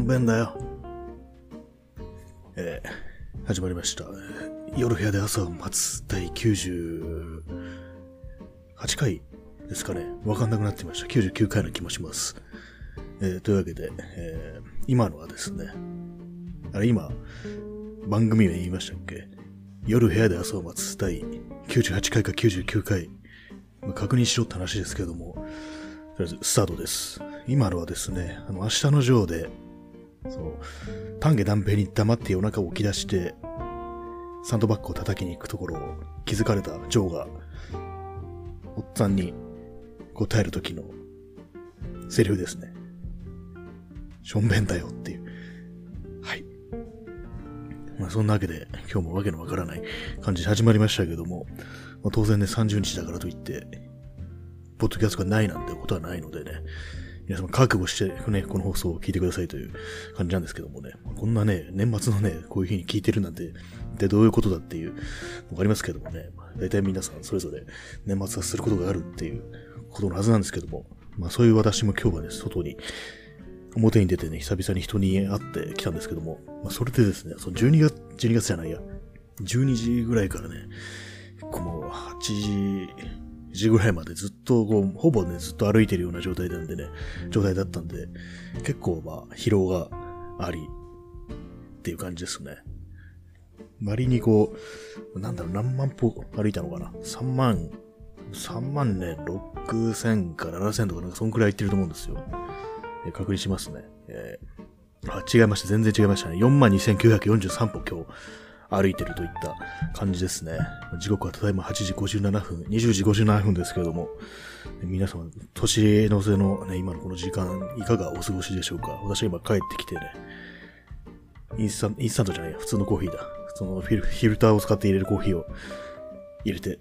んべんだよ。えー、始まりました。夜部屋で朝を待つ第98回ですかね。わかんなくなってました。99回の気もします。えー、というわけで、えー、今のはですね、あれ今、番組名言いましたっけ？夜部屋で朝を待つ第98回か99回。確認しろって話ですけども、とりあえずスタートです。今のはですね、あの、明日のジョーで、そう、丹下断平に黙って夜中起き出して、サンドバッグを叩きに行くところを気づかれたジョーが、おっさんに答えるときのセリフですね。しょんべんだよっていう。はい。まあそんなわけで、今日もわけのわからない感じで始まりましたけども、まあ、当然ね、30日だからといって、ポッドキャストがないなんてことはないのでね、皆様覚悟してね、この放送を聞いてくださいという感じなんですけどもね、こんなね、年末のね、こういう風に聞いてるなんて、でどういうことだっていうのがありますけどもね、大体皆さんそれぞれ年末はすることがあるっていうことのはずなんですけども、まあそういう私も今日はね、外に、表に出てね、久々に人に会ってきたんですけども、まあそれでですね、その12月、12月じゃないや、12時ぐらいからね、もう8時、時ぐらいまでずっとこう、ほぼね、ずっと歩いてるような状態なんでね、状態だったんで、結構まあ、疲労があり、っていう感じですね。割にこう、なんだろう、何万歩歩いたのかな ?3 万、3万ね、6千から7千とかなんかそんくらい行ってると思うんですよ。え確認しますね。えー、あ、違いました。全然違いましたね。42,943歩今日歩いてるといった感じですね。時刻はただいま8時57分、20時57分ですけれども、皆様、年の瀬のね、今のこの時間、いかがお過ごしでしょうか？私は今帰ってきてね、インスタント、インスタントじゃないや、普通のコーヒーだ。そのフィルフィルターを使って入れるコーヒーを入れて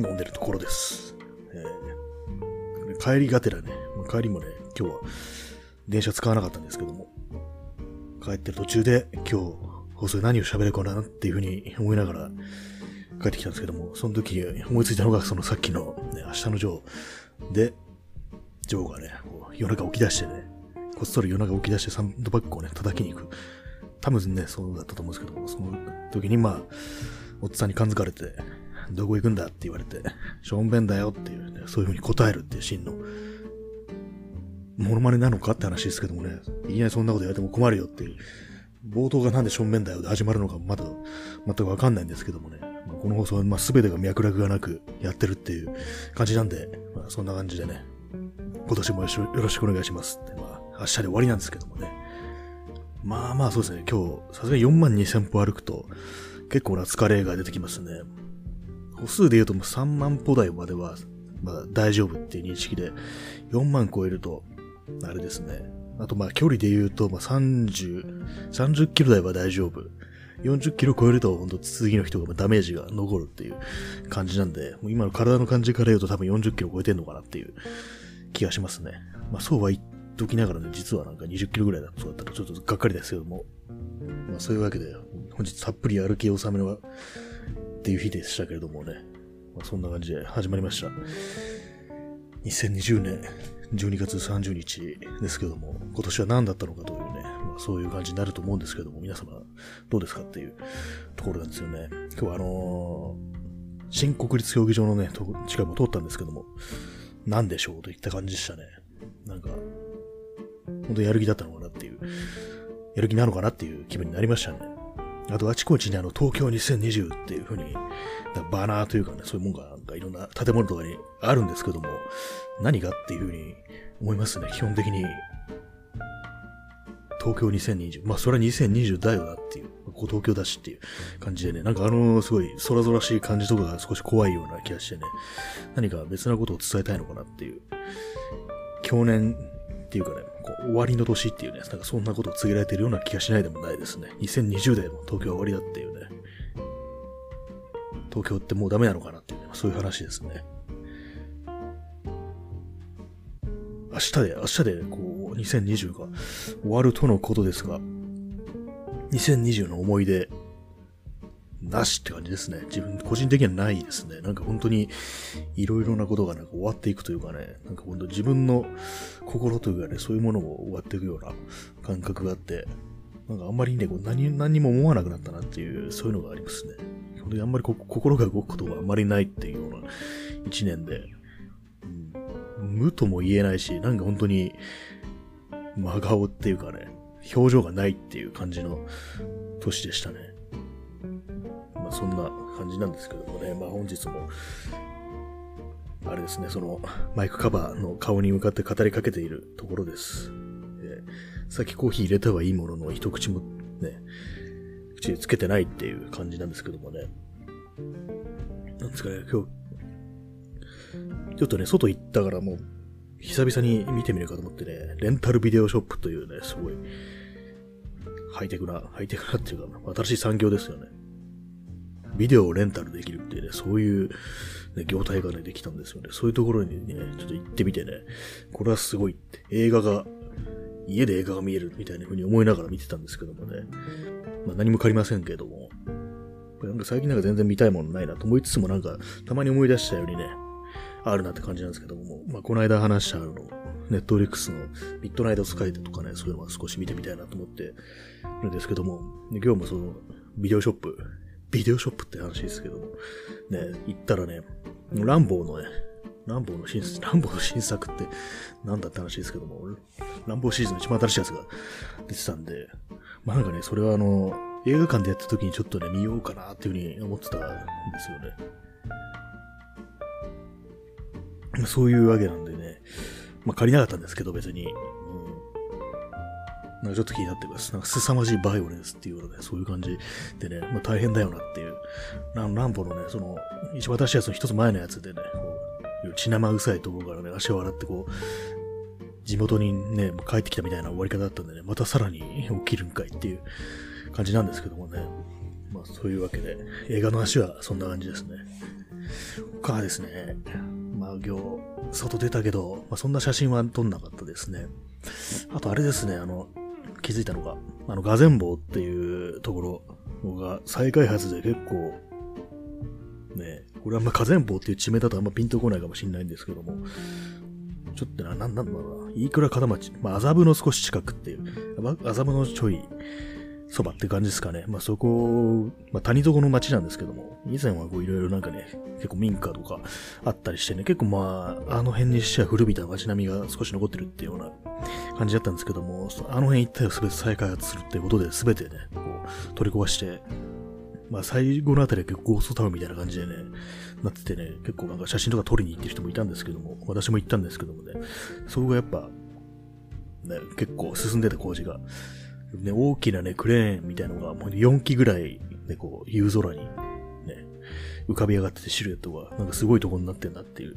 飲んでるところです。えー、帰りがてらね、帰りもね、今日は電車使わなかったんですけども、帰ってる途中で今日放送で何を喋るかなっていうふうに思いながら帰ってきたんですけども、その時思いついたのがそのさっきの、ね、明日のジョーで、ジョーがね、こう夜中起き出してね、こっそり夜中起き出してサンドバッグをね、叩きに行く。多分ね、そうだったと思うんですけども、その時にまあ、おっさんに感づかれて、どこ行くんだって言われて、しょんべんだよっていうね、そういう風に答えるっていうシーンの、モノマネなのかって話ですけどもね、いきなりそんなこと言われても困るよっていう冒頭がなんで正面だよで始まるのかまだ全くわかんないんですけどもね。まあ、この放送はまあ全てが脈絡がなくやってるっていう感じなんで、まあ、そんな感じでね、今年もよろしくお願いしますって、まあ明日で終わりなんですけどもね。まあまあそうですね、今日さすがに4万2000歩歩くと結構な疲れが出てきますね。歩数で言うともう3万歩台まではまだ大丈夫っていう認識で、4万超えると、あれですね、あとまあ距離で言うと、まあ30、30キロ台は大丈夫。40キロ超えると、ほんと次の人がダメージが残るっていう感じなんで、もう今の体の感じから言うと多分40キロ超えてんのかなっていう気がしますね。まあそうは言っときながらね、実はなんか20キロぐらいだそうだったらちょっとがっかりですけども。まあそういうわけで、本日たっぷり歩き納めのっていう日でしたけれどもね。まあそんな感じで始まりました。2020年12月30日ですけども、今年は何だったのかというね、まあ、そういう感じになると思うんですけども、皆様どうですかっていうところなんですよね。今日はあのー、新国立競技場のね、近くも通ったんですけども、何でしょうといった感じでしたね。なんか、本当やる気だったのかなっていう、やる気なのかなっていう気分になりましたね。あと、あちこちにあの、東京2020っていう風に、バナーというかね、そういうもんが、なんかいろんな建物とかにあるんですけども、何がっていう風に思いますね、基本的に。東京2020。まあ、それは2020だよなっていう。ここ東京だしっていう感じでね、なんかあの、すごい空々しい感じとかが少し怖いような気がしてね、何か別なことを伝えたいのかなっていう。去年っていうかね、こう終わりの年っていうね、なんかそんなことを告げられてるような気がしないでもないですね。2020でも東京は終わりだっていうね。東京ってもうダメなのかなっていうね、そういう話ですね。明日で、明日で、こう、2020が終わるとのことですが、2020の思い出、なしって感じですね。自分、個人的にはないですね。なんか本当に、いろいろなことがなんか終わっていくというかね、なんか本当自分の心というかね、そういうものも終わっていくような感覚があって、なんかあんまりね、こう何、何も思わなくなったなっていう、そういうのがありますね。本当にあんまり心が動くことがあんまりないっていうような一年で、うん、無とも言えないし、なんか本当に、真顔っていうかね、表情がないっていう感じの年でしたね。そんな感じなんですけどもね、まあ本日も、あれですね、そのマイクカバーの顔に向かって語りかけているところです。えー、さっきコーヒー入れたはいいものの一口もね、口につけてないっていう感じなんですけどもね。なんですかね、今日、ちょっとね、外行ったからもう、久々に見てみるかと思ってね、レンタルビデオショップというね、すごい、ハイテクな、ハイテクなっていうか、新しい産業ですよね。ビデオをレンタルできるっていうね、そういう、ね、業態がね、できたんですよね。そういうところにね、ちょっと行ってみてね、これはすごいって、映画が、家で映画が見えるみたいな風に思いながら見てたんですけどもね。まあ何も借りませんけども。なんか最近なんか全然見たいものないなと思いつつもなんか、たまに思い出したようにね、あるなって感じなんですけども、まあこの間話したあの、ネットフリックスのミッドナイトスカイとかね、そういうのは少し見てみたいなと思ってるんですけども、今日もその、ビデオショップ、ビデオショップって話ですけど、ね、行ったらね、ランボーのね、ランボーの新、ランボーの新作ってなんだって話ですけども、ランボーシーズンの一番新しいやつが出てたんで、まあなんかね、それはあの、映画館でやった時にちょっとね、見ようかなっていうふうに思ってたんですよね。そういうわけなんでね、まあ借りなかったんですけど別に、なんかちょっと気になってます。なんか凄まじいバイオレンスっていうようなね、そういう感じでね、まあ大変だよなっていう。ランボのね、その、一番新しいやつの一つ前のやつでね、こう、血生臭いところからね、足を洗ってこう、地元にね、帰ってきたみたいな終わり方だったんでね、またさらに起きるんかいっていう感じなんですけどもね。まあそういうわけで、映画の話はそんな感じですね。他はですね、まあ今日、外出たけど、まあそんな写真は撮んなかったですね。あとあれですね、あの、気づいたのが、あの、ガゼンボっていうところが再開発で結構、ね、これはま、ガゼンボウっていう地名だとあんまピンとこないかもしれないんですけども、ちょっとな、なんなんだろうな、飯倉片町、まあ、麻布の少し近くっていう、麻布のちょい、そばって感じですかね。まあそこ、まあ谷底の町なんですけども、以前はこういろいろなんかね、結構民家とかあったりしてね、結構まあ、あの辺にしては古びた街並みが少し残ってるっていうような感じだったんですけども、あの辺一帯を全て再開発するっていうことで全てね、こう取り壊して、まあ最後のあたりは結構ゴーストタウンみたいな感じでね、なっててね、結構なんか写真とか撮りに行ってる人もいたんですけども、私も行ったんですけどもね、そこがやっぱ、ね、結構進んでた工事が、ね、大きなね、クレーンみたいなのがもう4機ぐらい、ね、こう、夕空に、ね、浮かび上がっててシルエットが、なんかすごいとこになってんだっていう。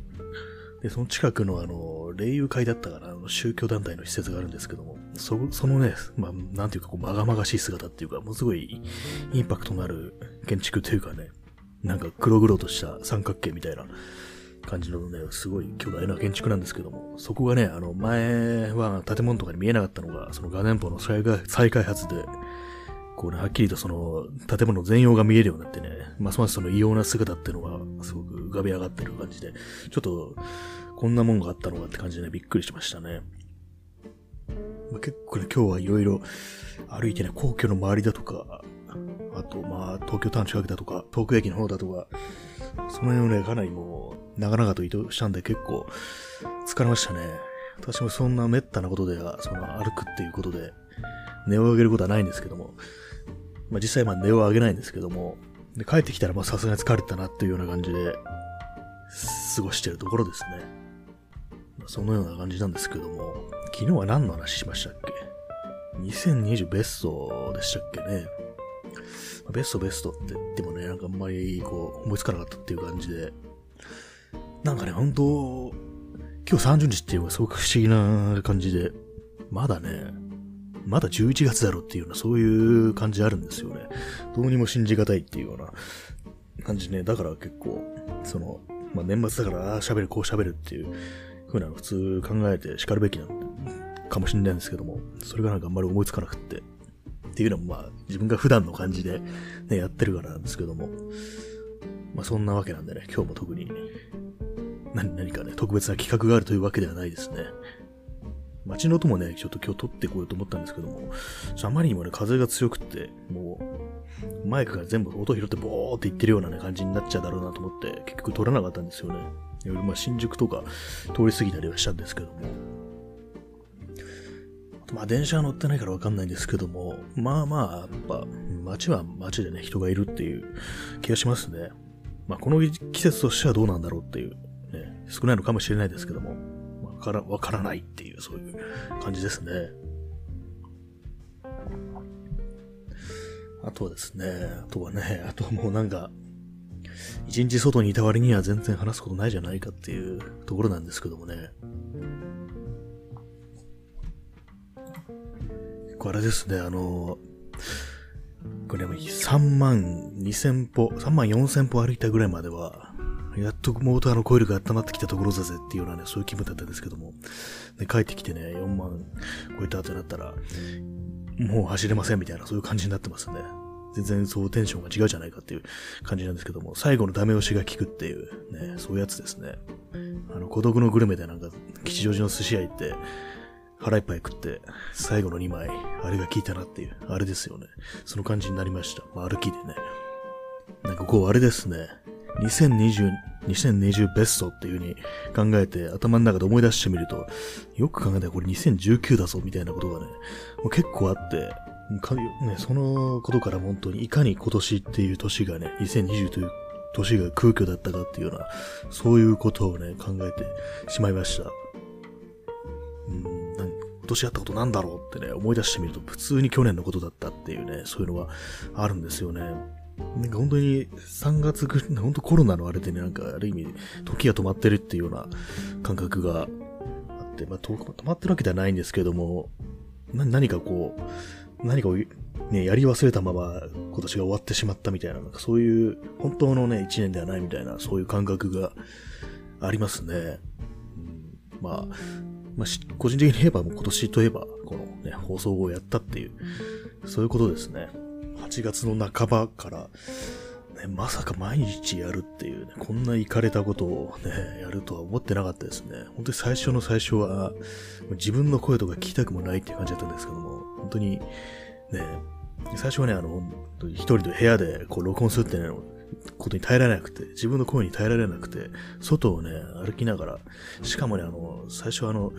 で、その近くのあの、霊友会だったから、あの宗教団体の施設があるんですけども、そ、そのね、まあ、なんていうか、こう、まがまがしい姿っていうか、ものすごいインパクトのある建築というかね、なんか黒々とした三角形みたいな感じのね、すごい巨大な建築なんですけども、そこがね、あの、前は建物とかに見えなかったのが、その画年舗の再開発で、こうね、はっきりとその、建物全容が見えるようになってね、ますますその異様な姿っていうのが、すごく浮かび上がってる感じで、ちょっと、こんなもんがあったのかって感じでね、びっくりしましたね。まあ、結構ね、今日はいろいろ歩いてね、皇居の周りだとか、あと、まあ、東京タウン近くだとか、東京駅の方だとか、その辺をね、かなりもう、長々と移動したんで結構疲れましたね。私もそんな滅多なことでは、その歩くっていうことで、値を上げることはないんですけども、まあ実際まあ値を上げないんですけども、で帰ってきたらまあさすがに疲れたなっていうような感じで、過ごしてるところですね。そのような感じなんですけども、昨日は何の話しましたっけ ?2020 ベストでしたっけね。ベストベストって言ってもね、なんかあんまりこう思いつかなかったっていう感じで、なんかね、本当今日30日っていうのがすごく不思議な感じで、まだね、まだ11月だろっていうような、そういう感じあるんですよね。どうにも信じがたいっていうような感じね。だから結構、その、まあ、年末だから、ああ喋る、こう喋るっていう風なの普通考えて叱るべきなんかもしれないんですけども、それがなんかあんまり思いつかなくって。っていうのもまあ自分が普段の感じでね、やってるからなんですけども。まあそんなわけなんでね、今日も特に何何かね、特別な企画があるというわけではないですね。街の音もね、ちょっと今日撮ってこようと思ったんですけども、あまりにもね、風が強くって、もう、マイクが全部音拾ってボーって言ってるようなね、感じになっちゃうだろうなと思って、結局撮らなかったんですよね。まあ、新宿とか通り過ぎたりはしたんですけども。まあ、電車は乗ってないからわかんないんですけども、まあまあ、やっぱ、街は街でね、人がいるっていう気がしますね。まあ、この季節としてはどうなんだろうっていう、少ないのかもしれないですけども、わから、わからないっていう、そういう感じですね。あとはですね、あとはね、あとはもうなんか、一日外にいた割には全然話すことないじゃないかっていうところなんですけどもね。これですね、あの、これも3万2000歩、3万4000歩歩いたぐらいまでは、やっとモーターのコイルが温まってきたところだぜっていうようなね、そういう気分だったんですけども、で帰ってきてね、4万超えた後になったら、もう走れませんみたいな、そういう感じになってますね。全然そうテンションが違うじゃないかっていう感じなんですけども、最後のダメ押しが効くっていう、ね、そういうやつですね。あの、孤独のグルメでなんか、吉祥寺の寿司屋行って、腹いっぱい食って、最後の2枚、あれが効いたなっていう、あれですよね。その感じになりました。まあ、歩きでね。なんかこう、あれですね。2020、2020ベストっていう風に考えて頭の中で思い出してみると、よく考えたらこれ2019だぞみたいなことがね、もう結構あって、ね、そのことから本当にいかに今年っていう年がね、2020という年が空虚だったかっていうような、そういうことをね、考えてしまいました。うん今年やったことなんだろうってね、思い出してみると、普通に去年のことだったっていうね、そういうのがあるんですよね。なんか本当に3月ぐらい、本当コロナのあれでね、なんかある意味、時が止まってるっていうような感覚があって、まあ、止まってるわけではないんですけども、何かこう、何かをね、やり忘れたまま今年が終わってしまったみたいな、なんかそういう本当のね、1年ではないみたいな、そういう感覚がありますね。うん、まあ、まあ、個人的に言えばもう今年といえば、このね、放送をやったっていう、そういうことですね。8月の半ばから、ね、まさか毎日やるっていうね、こんな行かれたことをね、やるとは思ってなかったですね。本当に最初の最初は、自分の声とか聞きたくもないっていう感じだったんですけども、本当に、ね、最初はね、あの、一人で部屋でこう録音するっていうのを、ことに耐えられなくて、自分の声に耐えられなくて、外をね、歩きながら、しかもね、あの、最初あの、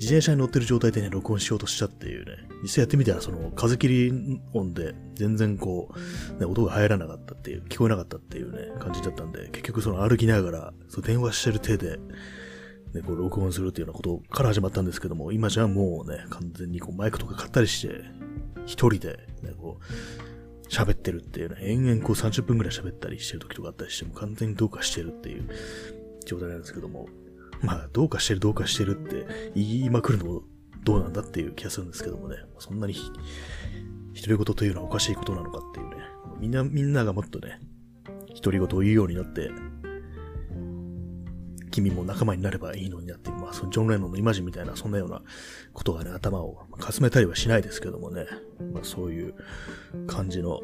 自転車に乗ってる状態でね、録音しようとしたっていうね、実際やってみたら、その、風切り音で、全然こう、ね、音が入らなかったっていう、聞こえなかったっていうね、感じだったんで、結局その歩きながら、そ電話してる手で、ね、こう録音するっていうようなことから始まったんですけども、今じゃもうね、完全にこうマイクとか買ったりして、一人で、ね、こう、喋ってるっていうね、延々こう30分くらい喋ったりしてる時とかあったりしても完全にどうかしてるっていう状態なんですけども、まあ、どうかしてるどうかしてるって言いまくるのもどうなんだっていう気がするんですけどもね、そんなに独り言というのはおかしいことなのかっていうね、みんな、みんながもっとね、独り言を言うようになって、君も仲間になればいいのになってまあ、そのジョン・レノンのイマジンみたいな、そんなようなことがね、頭をかすめたりはしないですけどもね、まあ、そういう感じの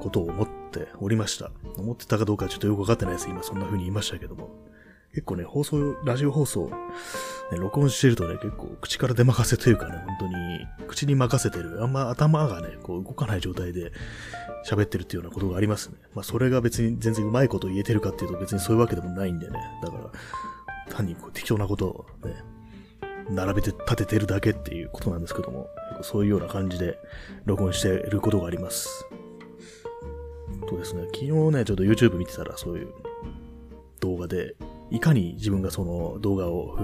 ことを思っておりました。思ってたかどうかちょっとよくわかってないです。今そんな風に言いましたけども。結構ね、放送、ラジオ放送、ね、録音してるとね、結構口から出任せというかね、本当に口に任せてる、あんま頭がね、こう動かない状態で喋ってるっていうようなことがありますね。まあそれが別に全然うまいこと言えてるかっていうと別にそういうわけでもないんでね。だから、単にこう適当なことをね、並べて立ててるだけっていうことなんですけども、そういうような感じで録音していることがあります。とですね、昨日ね、ちょっと YouTube 見てたらそういう動画で、いかに自分がその動画を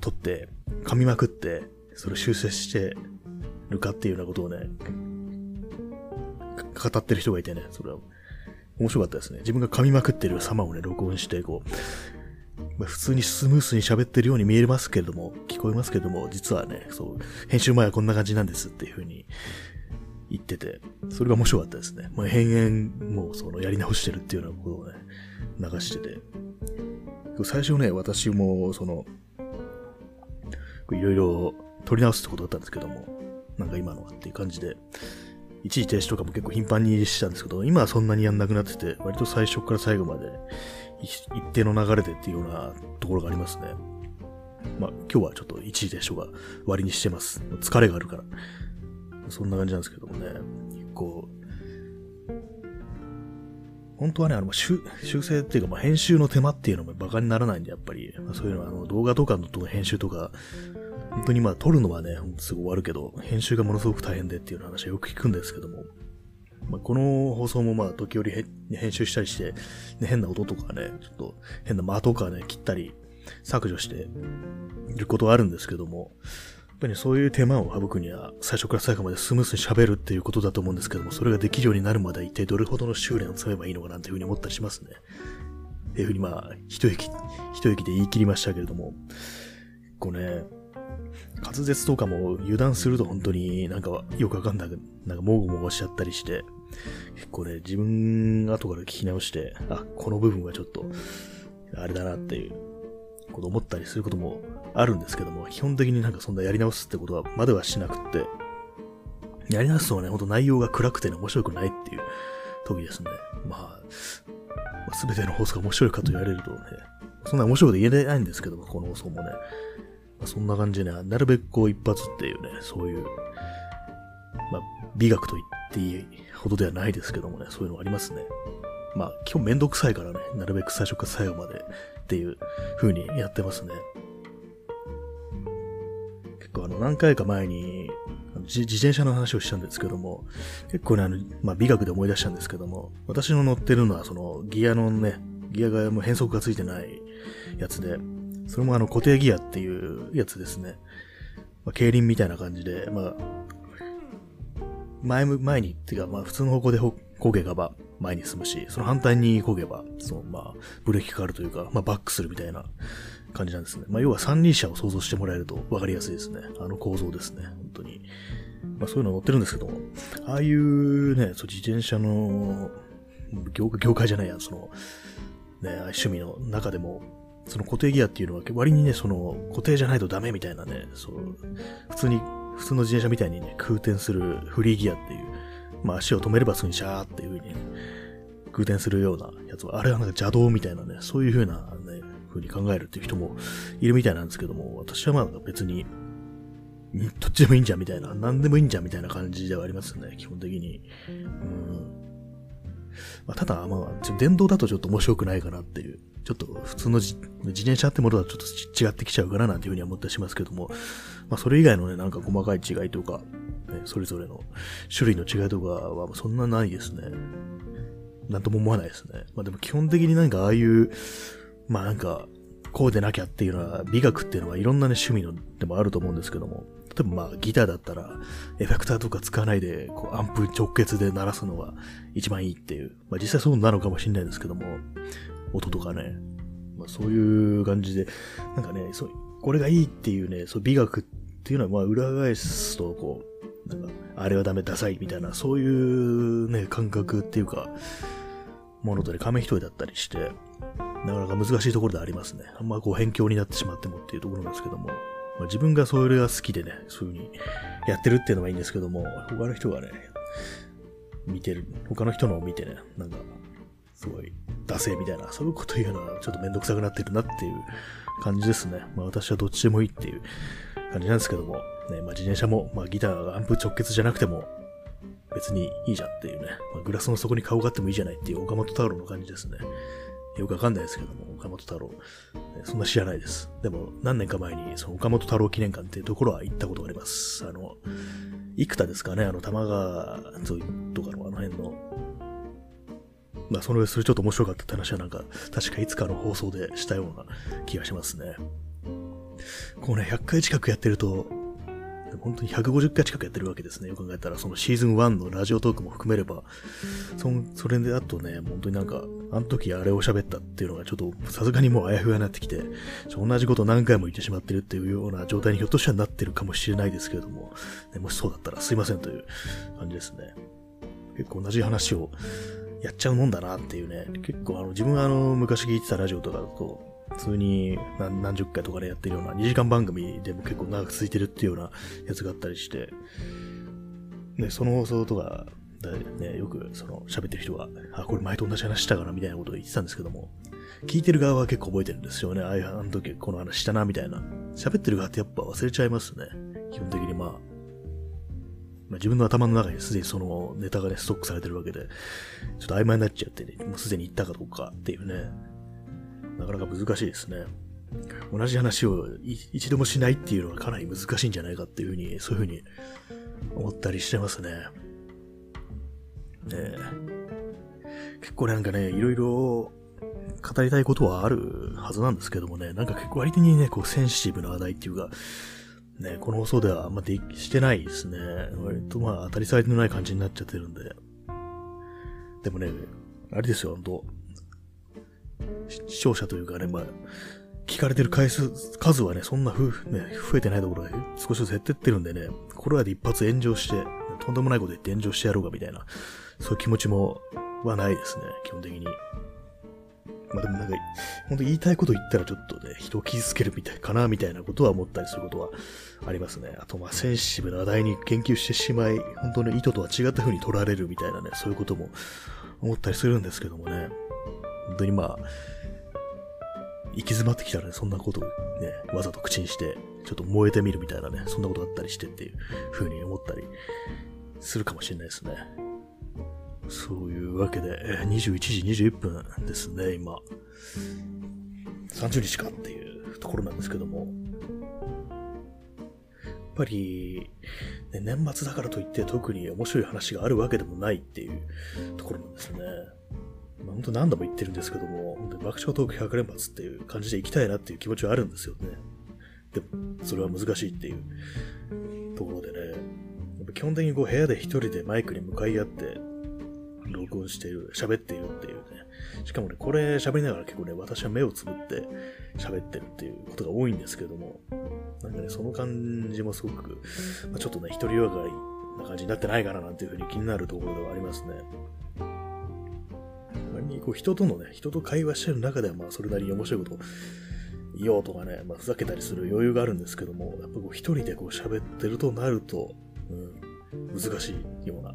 撮って、噛みまくって、それを修正してるかっていうようなことをね、語ってる人がいてね、それは面白かったですね。自分が噛みまくってる様をね、録音して、こう、まあ、普通にスムースに喋ってるように見えますけれども、聞こえますけれども、実はね、そう、編集前はこんな感じなんですっていう風に言ってて、それが面白かったですね。まあ、変々もうそのやり直してるっていうようなことをね、流してて、最初ね、私も、その、いろいろ撮り直すってことだったんですけども、なんか今のはっていう感じで、一時停止とかも結構頻繁にしたんですけど、今はそんなにやんなくなってて、割と最初から最後まで一定の流れでっていうようなところがありますね。まあ今日はちょっと一時停止とか割にしてます。疲れがあるから。そんな感じなんですけどもね、結構、本当はね、あの、修正っていうか、まあ、編集の手間っていうのも馬鹿にならないんで、やっぱり、まあ、そういうのは、あの、動画とかの編集とか、本当にまあ、撮るのはね、すぐ終わるけど、編集がものすごく大変でっていう話はよく聞くんですけども、まあ、この放送もまあ、時折編集したりして、ね、変な音とかね、ちょっと変な間とかね、切ったり、削除していることはあるんですけども、っぱりそういう手間を省くには、最初から最後までスムースに喋るっていうことだと思うんですけども、それができるようになるまで一体どれほどの修練を積めばいいのかなというふうに思ったりしますね。っていうふうにまあ、一息、一息で言い切りましたけれども、結構ね、滑舌とかも油断すると本当になんかよくわかんなく、なんかもごもごしちゃったりして、結構ね、自分後から聞き直して、あ、この部分はちょっと、あれだなっていうこと思ったりすることもあるんですけども、基本的になんかそんなやり直すってことはまではしなくって、やり直すとね、ほんと内容が暗くてね、面白くないっていう時ですね。まあ、すべ、ての放送が面白いかと言われるとね、そんな面白いこと言えないんですけども、この放送もね。まあ、そんな感じでね、なるべくこう一発っていうね、そういう、まあ、美学と言っていいほどではないですけどもね、そういうのありますね。まあ、基本めんどくさいからね、なるべく最初から最後までっていう風にやってますね。結構あの、何回か前に、自転車の話をしたんですけども、結構ね、あの、まあ、美学で思い出したんですけども、私の乗ってるのは、その、ギアのね、ギアがもう変速がついてないやつで、それもあの、固定ギアっていうやつですね。まあ、競輪みたいな感じで、まあ、前、前に、っていうか、まあ、普通の方向で焦げがば、前に進むし、その反対に漕げば、その、まあ、ブレーキかかるというか、まあ、バックするみたいな感じなんですね。まあ、要は三輪車を想像してもらえると分かりやすいですね。あの構造ですね。本当に。まあ、そういうの乗ってるんですけども、ああいうね、そう自転車の業、業界じゃないや、その、ね、趣味の中でも、その固定ギアっていうのは割にね、その固定じゃないとダメみたいなね、そう、普通に、普通の自転車みたいにね、空転するフリーギアっていう、まあ足を止めればすぐにシャーっていう風に、ね、空転するようなやつは、あれはなんか邪道みたいなね、そういう風なね、風に考えるっていう人もいるみたいなんですけども、私はまあ別に、どっちでもいいんじゃんみたいな、何でもいいんじゃんみたいな感じではありますね、基本的に。うんまあ、ただ、まあ、電動だとちょっと面白くないかなっていう、ちょっと普通の自転車ってものはちょっと違ってきちゃうかななんていうふうには思ったりしますけども、まあ、それ以外のね、なんか細かい違いとか、ね、それぞれの種類の違いとかはそんなないですね。なんとも思わないですね。まあでも基本的になんかああいう、まあなんか、こうでなきゃっていうのは、美学っていうのはいろんなね、趣味のでもあると思うんですけども、例えばまあギターだったら、エフェクターとか使わないで、こうアンプ直結で鳴らすのが一番いいっていう、まあ実際そうなのかもしれないですけども、音とかね、まあそういう感じで、なんかね、そう、これがいいっていうね、そう美学っていうのはまあ裏返すと、こう、なんか、あれはダメ、ダサいみたいな、そういうね、感覚っていうか、ものとね、紙一重だったりして、なかなか難しいところでありますね。あんまこう辺境になってしまってもっていうところなんですけども、まあ、自分がそれが好きでね、そういう風にやってるっていうのはいいんですけども、他の人がね、見てる、他の人のを見てね、なんか、すごい、惰性みたいな、そういうこと言うのはちょっとめんどくさくなってるなっていう感じですね。まあ私はどっちでもいいっていう感じなんですけども、ね、まあ、自転車も、まあ、ギターがアンプ直結じゃなくても、別にいいじゃんっていうね、まあ、グラスの底に顔があってもいいじゃないっていう岡本太郎の感じですね。よくわかんないですけども、岡本太郎。そんな知らないです。でも、何年か前に、その岡本太郎記念館っていうところは行ったことがあります。あの、幾田ですかね、あの、玉川沿いとかのあの辺の、まあ、その、それちょっと面白かったって話はなんか、確かいつかの放送でしたような気がしますね。こうね、100回近くやってると、本当に150回近くやってるわけですね。よく考えたら、そのシーズン1のラジオトークも含めれば、そそれであとね、本当になんか、あの時あれを喋ったっていうのがちょっとさすがにもうあやふやになってきて、同じこと何回も言ってしまってるっていうような状態にひょっとしたらなってるかもしれないですけれども、ね、もしそうだったらすいませんという感じですね。結構同じ話をやっちゃうもんだなっていうね、結構あの自分はあの昔聞いてたラジオとかだと、普通に何何十回とかでやってるような2時間番組でも結構長く続いてるっていうようなやつがあったりして、で、その放送とか、ね、よくその喋ってる人が、あ、これ前と同じ話したかなみたいなことを言ってたんですけども、聞いてる側は結構覚えてるんですよね。ああいう、あの時この話したな、みたいな。喋ってる側ってやっぱ忘れちゃいますね。基本的にまあ、まあ、自分の頭の中にすでにそのネタがね、ストックされてるわけで、ちょっと曖昧になっちゃってね、もうすでに言ったかどうかっていうね、なかなか難しいですね。同じ話を一度もしないっていうのはかなり難しいんじゃないかっていうふうに、そういうふうに思ったりしてますね。ね結構なんかね、いろいろ語りたいことはあるはずなんですけどもね、なんか結構割にね、こうセンシティブな話題っていうか、ね、この放送ではあんまでしてないですね。割とまあ当たり障りのない感じになっちゃってるんで。でもね、あれですよ、ほんと。視聴者というかね、まあ、聞かれてる回数、数はね、そんなふ、ね、増えてないところで少しずつ減ってってるんでね、これはで一発炎上して、とんでもないこと言って炎上してやろうかみたいな、そういう気持ちも、はないですね、基本的に。まあでもなんか、本当言いたいこと言ったらちょっとね、人を傷つけるみたいかな、みたいなことは思ったりすることはありますね。あと、まあ、センシティブな話題に研究してしまい、本当に意図とは違った風に取られるみたいなね、そういうことも思ったりするんですけどもね。本当にまあ、行き詰まってきたらね、そんなことをね、わざと口にして、ちょっと燃えてみるみたいなね、そんなことがあったりしてっていう風に思ったりするかもしれないですね。そういうわけで、21時21分ですね、今。30日かっていうところなんですけども。やっぱり、ね、年末だからといって特に面白い話があるわけでもないっていうところなんですね。まあ、本当何度も言ってるんですけども、本当に爆笑トーク100連発っていう感じで行きたいなっていう気持ちはあるんですよね。でも、それは難しいっていうところでね、やっぱ基本的にこう部屋で一人でマイクに向かい合って録音している、喋っているっていうね。しかもね、これ喋りながら結構ね、私は目をつぶって喋ってるっていうことが多いんですけども、なんかね、その感じもすごく、まあ、ちょっとね、独りよがりな感じになってないかななんていうふうに気になるところではありますね。にこう人とのね、人と会話してる中ではまあそれなりに面白いことを言おうとかね、まあ、ふざけたりする余裕があるんですけども、やっぱこう一人でこう喋ってるとなると、うん、難しいような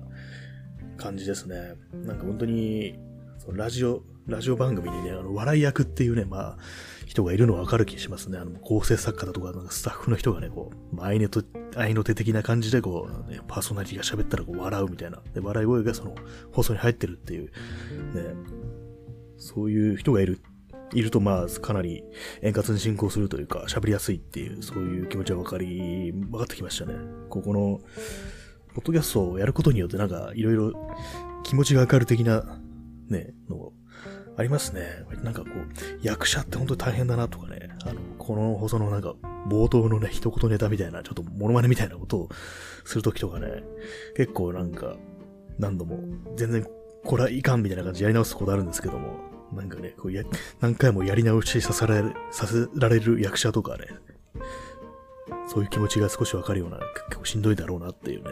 感じですね。なんか本当に、そのラジオ、ラジオ番組にね、あの、笑い役っていうね、まあ、人がいるのはわかる気しますね。あの、構成作家だとか、なんかスタッフの人がね、こう、まあ、愛の手、愛の手的な感じで、こう、ね、パーソナリティが喋ったらこう笑うみたいな。で、笑い声がその、放送に入ってるっていう、ね、そういう人がいる、いると、まあ、かなり円滑に進行するというか、喋りやすいっていう、そういう気持ちはわかり、分かってきましたね。ここの、ポッドキャストをやることによってなんかいろいろ気持ちが明る的なね、のありますね。なんかこう、役者って本当に大変だなとかね、あの、この放送のなんか冒頭のね、一言ネタみたいな、ちょっとモノマネみたいなことをするときとかね、結構なんか何度も全然これはいかんみたいな感じでやり直すことあるんですけども、なんかね、こうや、何回もやり直しさせられ、させられる役者とかね、そういう気持ちが少しわかるような、結構しんどいだろうなっていうね。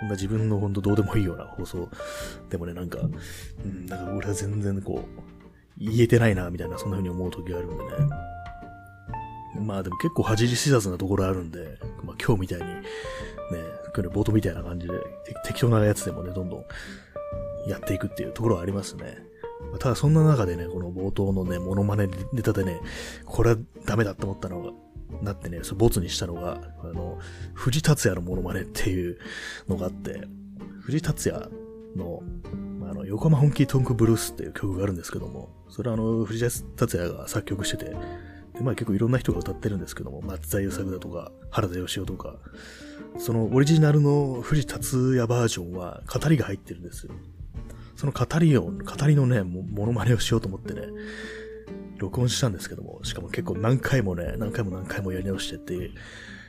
こんな自分のほんとどうでもいいような放送でもね、なんか、うん、なんか俺は全然こう、言えてないな、みたいな、そんな風に思う時があるんでね。まあでも結構恥じり知らずなところあるんで、まあ今日みたいに、ね、これ冒頭みたいな感じで、適当なやつでもね、どんどんやっていくっていうところはありますね。ただそんな中でね、この冒頭のね、モノマネネタでね、これはダメだって思ったのが、なってね、そボツにしたのが、あの、藤達也のモノマネっていうのがあって、藤達也の、あの、横浜本気トンクブルースっていう曲があるんですけども、それはあの、藤達也が作曲してて、で、まあ結構いろんな人が歌ってるんですけども、松田優作だとか、原田義雄とか、そのオリジナルの藤達也バージョンは語りが入ってるんですよ。その語りを、語りのね、モノマネをしようと思ってね、録音したんですけども、しかも結構何回もね、何回も何回もやり直してっていう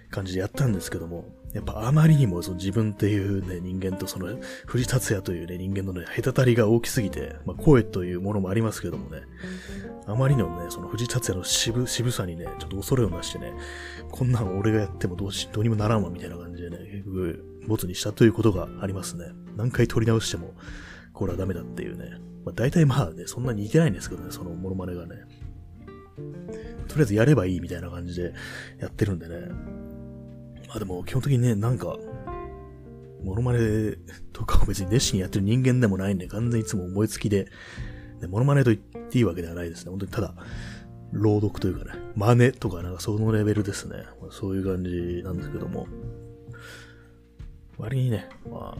感じでやったんですけども、やっぱあまりにもその自分っていうね、人間とその藤達也というね、人間のね、隔たりが大きすぎて、まあ声というものもありますけどもね、あまりのね、その藤達也の渋、渋さにね、ちょっと恐れをなしてね、こんなの俺がやってもどうし、どうにもならんわ、みたいな感じでね、結局、ボツにしたということがありますね。何回撮り直しても、これはダメだっていうね。まあ大体まあね、そんなに似てないんですけどね、そのモノマネがね。とりあえずやればいいみたいな感じでやってるんでね。まあでも基本的にね、なんか、モノマネとかを別に熱心にやってる人間でもないんで、完全にいつも思いつきで、でモノマネと言っていいわけではないですね。本当にただ、朗読というかね、真似とかなんかそのレベルですね。そういう感じなんですけども。割にね、まあ、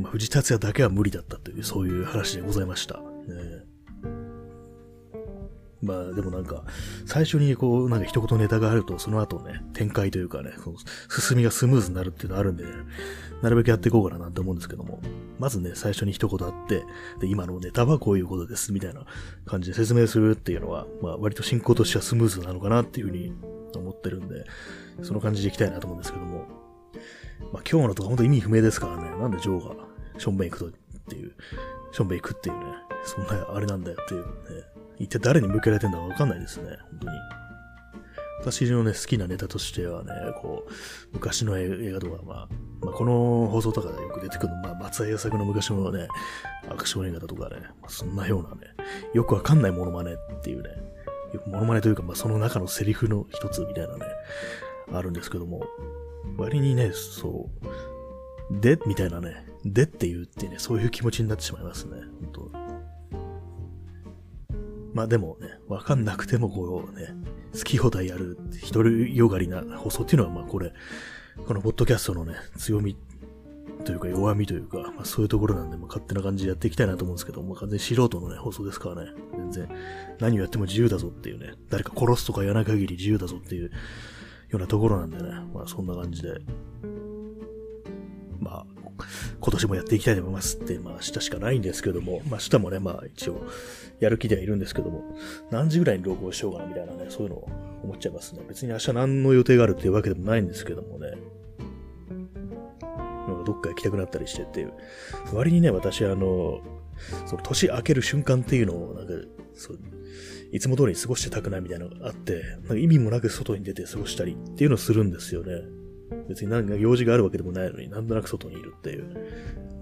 まあ、藤達也だけは無理だったという、そういう話でございました。ね、まあでもなんか、最初にこう、なんか一言ネタがあると、その後ね、展開というかね、その進みがスムーズになるっていうのあるんで、ね、なるべくやっていこうかななんて思うんですけども、まずね、最初に一言あって、で、今のネタはこういうことです、みたいな感じで説明するっていうのは、まあ割と進行としてはスムーズなのかなっていうふうに思ってるんで、その感じでいきたいなと思うんですけども、まあ今日のとか本当意味不明ですからね、なんでジョーがションベン行くとっていう、ションベン行くっていうね、そんなあれなんだよっていうね、一体誰に向けられてんだかわかんないですね、本当に。私のね、好きなネタとしてはね、こう、昔の映画とか、まあ、まあ、この放送とかでよく出てくる、まあ、松井作の昔のね、アクション映画だとかね、まあ、そんなようなね、よくわかんないモノマネっていうね、モノマネというか、まあ、その中のセリフの一つみたいなね、あるんですけども、割にね、そう、で、みたいなね、でって言うってね、そういう気持ちになってしまいますね、本当まあでもね、わかんなくてもこうね、好き放題やる、一人よがりな放送っていうのは、まあこれ、このポッドキャストのね、強みというか弱みというか、まあそういうところなんで、まあ勝手な感じでやっていきたいなと思うんですけど、まあ完全に素人のね、放送ですからね、全然何をやっても自由だぞっていうね、誰か殺すとかやらない限り自由だぞっていうようなところなんでね、まあそんな感じで、まあ、今年もやっていきたいと思いますって、まあ明日しかないんですけども、まあ明日もね、まあ一応やる気ではいるんですけども、何時ぐらいに録音しようかなみたいなね、そういうのを思っちゃいますね。別に明日何の予定があるっていうわけでもないんですけどもね。どっか行きたくなったりしてっていう。割にね、私あの、その年明ける瞬間っていうのを、なんか、そう、いつも通り過ごしてたくないみたいなのがあって、なんか意味もなく外に出て過ごしたりっていうのをするんですよね。別に何か用事があるわけでもないのに、なんとなく外にいるっていう。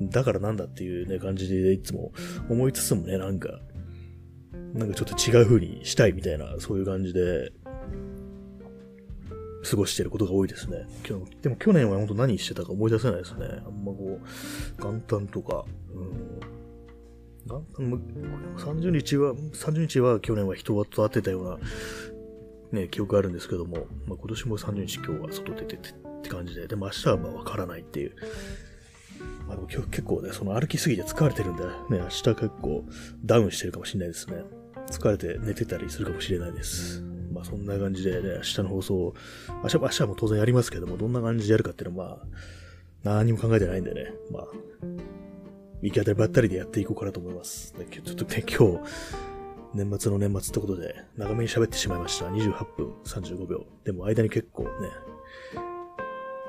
だからなんだっていうね、感じでいつも思いつつもね、なんか、なんかちょっと違う風にしたいみたいな、そういう感じで、過ごしてることが多いですね。今日でも去年は本当何してたか思い出せないですね。あんまこう、元旦とか、うん。元旦30日は、30日は去年は人と会ってたような、ね、記憶あるんですけども、まあ、今年も30日今日は外出ててって感じで、でも明日はまあわからないっていう。まあでも今日結構ね、その歩きすぎて疲れてるんで、ね、明日結構ダウンしてるかもしれないですね。疲れて寝てたりするかもしれないです。まあそんな感じでね、明日の放送、明日明日も当然やりますけども、どんな感じでやるかっていうのはまあ、何も考えてないんでね、まあ、行き当たりばったりでやっていこうかなと思います。ちょっとね、今日、年末の年末ってことで、長めに喋ってしまいました。28分35秒。でも間に結構ね、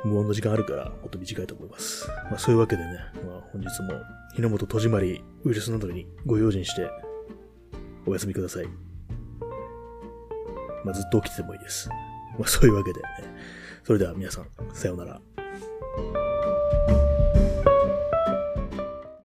無音の時間あるから、もっと短いと思います。まあそういうわけでね、まあ本日も、日の元戸締まりウイルスなどにご用心して、お休みください。まあずっと起きててもいいです。まあそういうわけで、ね、それでは皆さん、さようなら。